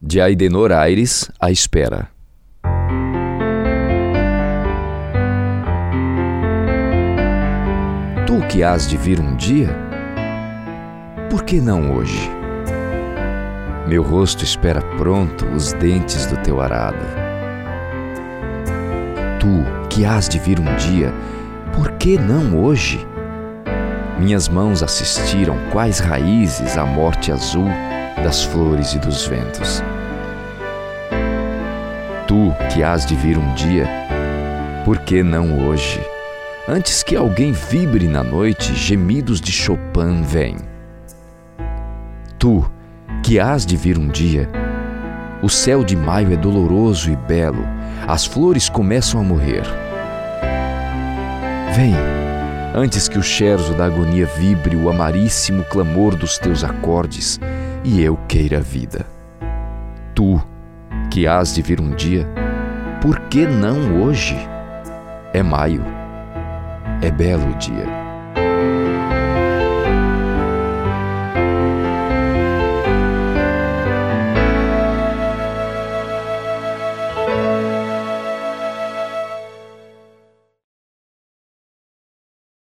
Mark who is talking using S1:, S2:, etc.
S1: de Aidenor Aires à espera. Tu que has de vir um dia, por que não hoje? Meu rosto espera pronto os dentes do teu arado. Tu que has de vir um dia, por que não hoje? Minhas mãos assistiram quais raízes à morte azul das flores e dos ventos. Tu que has de vir um dia, por que não hoje? Antes que alguém vibre na noite, gemidos de Chopin vêm. Tu que has de vir um dia, o céu de maio é doloroso e belo, as flores começam a morrer. Vem, antes que o cherzo da agonia vibre o amaríssimo clamor dos teus acordes e eu queira a vida. Tu, que has de vir um dia, por que não hoje? É maio, é belo dia.